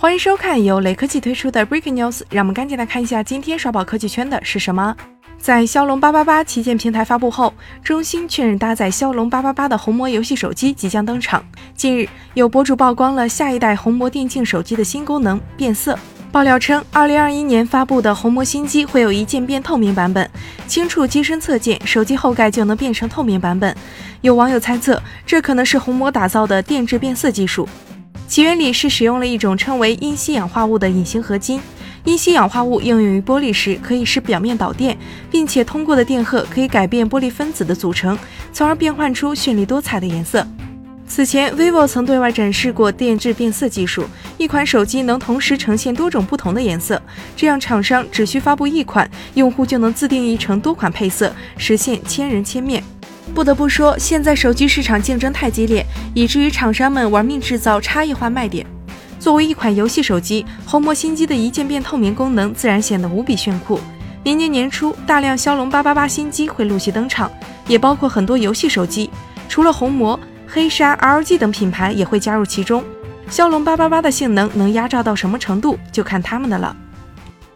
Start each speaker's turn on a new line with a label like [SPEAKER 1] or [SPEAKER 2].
[SPEAKER 1] 欢迎收看由雷科技推出的 Breaking News，让我们赶紧来看一下今天刷爆科技圈的是什么。在骁龙八八八旗舰平台发布后，中兴确认搭载骁龙八八八的红魔游戏手机即将登场。近日，有博主曝光了下一代红魔电竞手机的新功能——变色。爆料称，二零二一年发布的红魔新机会有一键变透明版本，轻触机身侧键，手机后盖就能变成透明版本。有网友猜测，这可能是红魔打造的电致变色技术。其原理是使用了一种称为铟吸氧化物的隐形合金。铟吸氧化物应用于玻璃时，可以使表面导电，并且通过的电荷可以改变玻璃分子的组成，从而变换出绚丽多彩的颜色。此前，vivo 曾对外展示过电致变色技术，一款手机能同时呈现多种不同的颜色，这样厂商只需发布一款，用户就能自定义成多款配色，实现千人千面。不得不说，现在手机市场竞争太激烈，以至于厂商们玩命制造差异化卖点。作为一款游戏手机，红魔新机的一键变透明功能自然显得无比炫酷。明年年初，大量骁龙八八八新机会陆续登场，也包括很多游戏手机，除了红魔。黑鲨、LG 等品牌也会加入其中。骁龙八八八的性能能压榨到什么程度，就看他们的了。